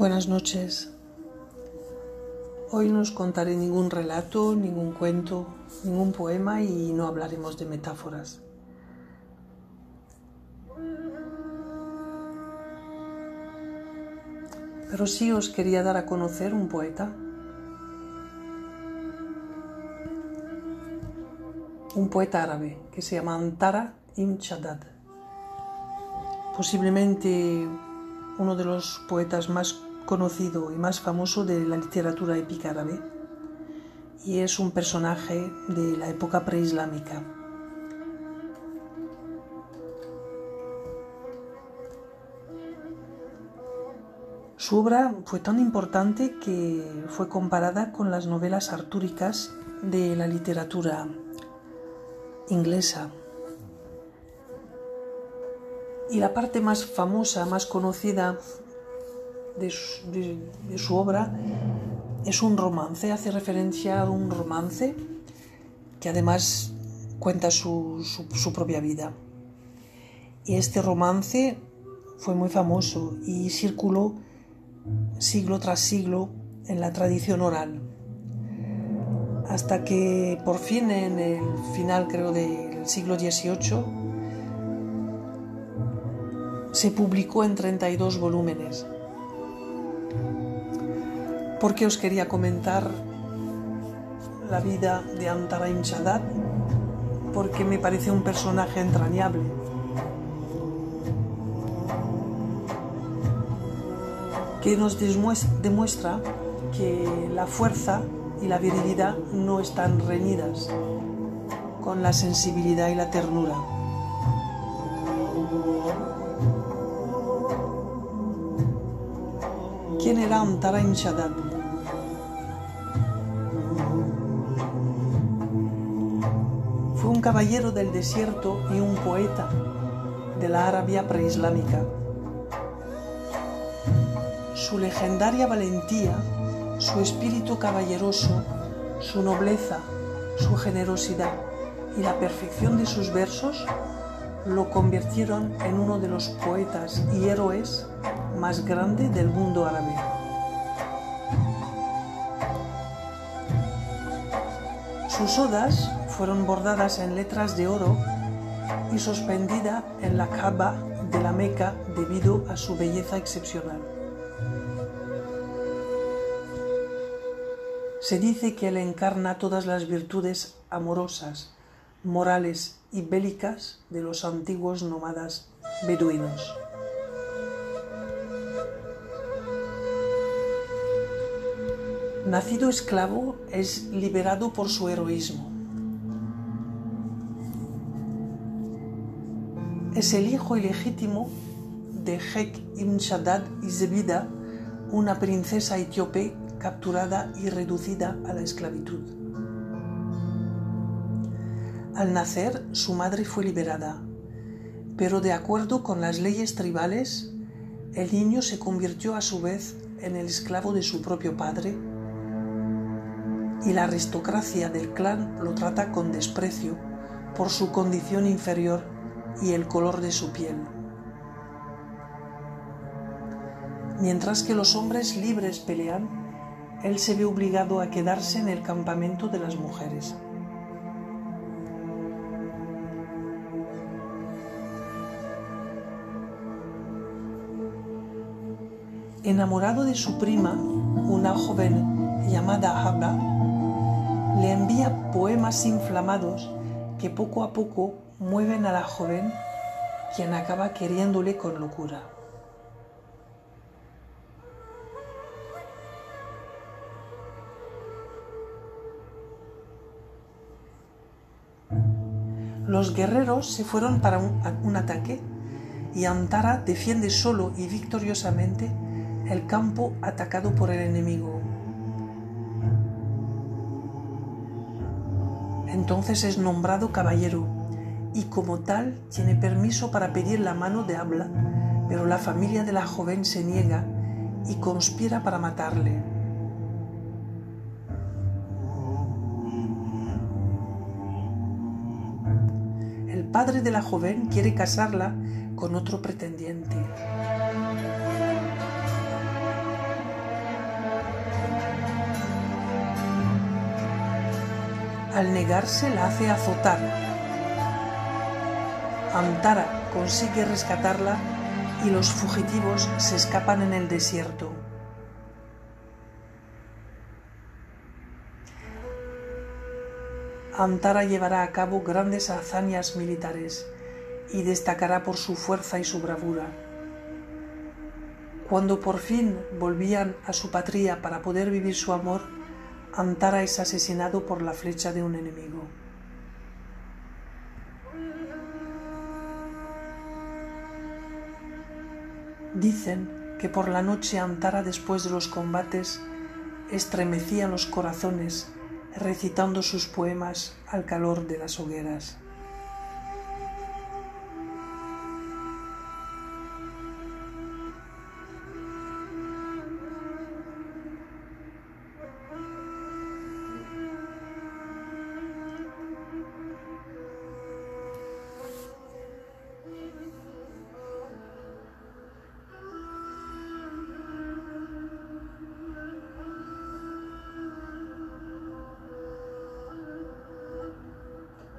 Buenas noches. Hoy no os contaré ningún relato, ningún cuento, ningún poema y no hablaremos de metáforas. Pero sí os quería dar a conocer un poeta, un poeta árabe que se llama Antara Ibn Shaddad. Posiblemente uno de los poetas más conocido y más famoso de la literatura épica árabe y es un personaje de la época preislámica. Su obra fue tan importante que fue comparada con las novelas artúricas de la literatura inglesa. Y la parte más famosa, más conocida de su, obra es un romance, hace referencia a un romance que además cuenta su, su, propia vida. Y este romance fue muy famoso y circuló siglo tras siglo en la tradición oral. Hasta que por fin en el final creo del siglo XVIII se publicó en 32 volúmenes. ¿Por qué os quería comentar la vida de Antaraim Shaddad? Porque me parece un personaje entrañable. que nos demuestra que la fuerza y la virilidad no están reñidas con la sensibilidad y la ternura. ¿Quién era Antaraim Shaddad? Fue un caballero del desierto y un poeta de la Arabia preislámica. Su legendaria valentía, su espíritu caballeroso, su nobleza, su generosidad y la perfección de sus versos lo convirtieron en uno de los poetas y héroes más grandes del mundo árabe. Sus odas fueron bordadas en letras de oro y suspendida en la Kaaba de la Meca debido a su belleza excepcional. Se dice que él encarna todas las virtudes amorosas, morales y bélicas de los antiguos nómadas beduinos. Nacido esclavo, es liberado por su heroísmo. Es el hijo ilegítimo de Hek ibn Shaddad y Zebida, una princesa etíope capturada y reducida a la esclavitud. Al nacer, su madre fue liberada, pero de acuerdo con las leyes tribales, el niño se convirtió a su vez en el esclavo de su propio padre y la aristocracia del clan lo trata con desprecio por su condición inferior y el color de su piel. Mientras que los hombres libres pelean, él se ve obligado a quedarse en el campamento de las mujeres. enamorado de su prima, una joven llamada Habla, le envía poemas inflamados que poco a poco mueven a la joven, quien acaba queriéndole con locura. Los guerreros se fueron para un, un ataque y Antara defiende solo y victoriosamente el campo atacado por el enemigo. Entonces es nombrado caballero y como tal tiene permiso para pedir la mano de habla, pero la familia de la joven se niega y conspira para matarle. El padre de la joven quiere casarla con otro pretendiente. Al negarse la hace azotar. Antara consigue rescatarla y los fugitivos se escapan en el desierto. Antara llevará a cabo grandes hazañas militares y destacará por su fuerza y su bravura. Cuando por fin volvían a su patria para poder vivir su amor, Antara es asesinado por la flecha de un enemigo. Dicen que por la noche Antara después de los combates estremecía los corazones recitando sus poemas al calor de las hogueras.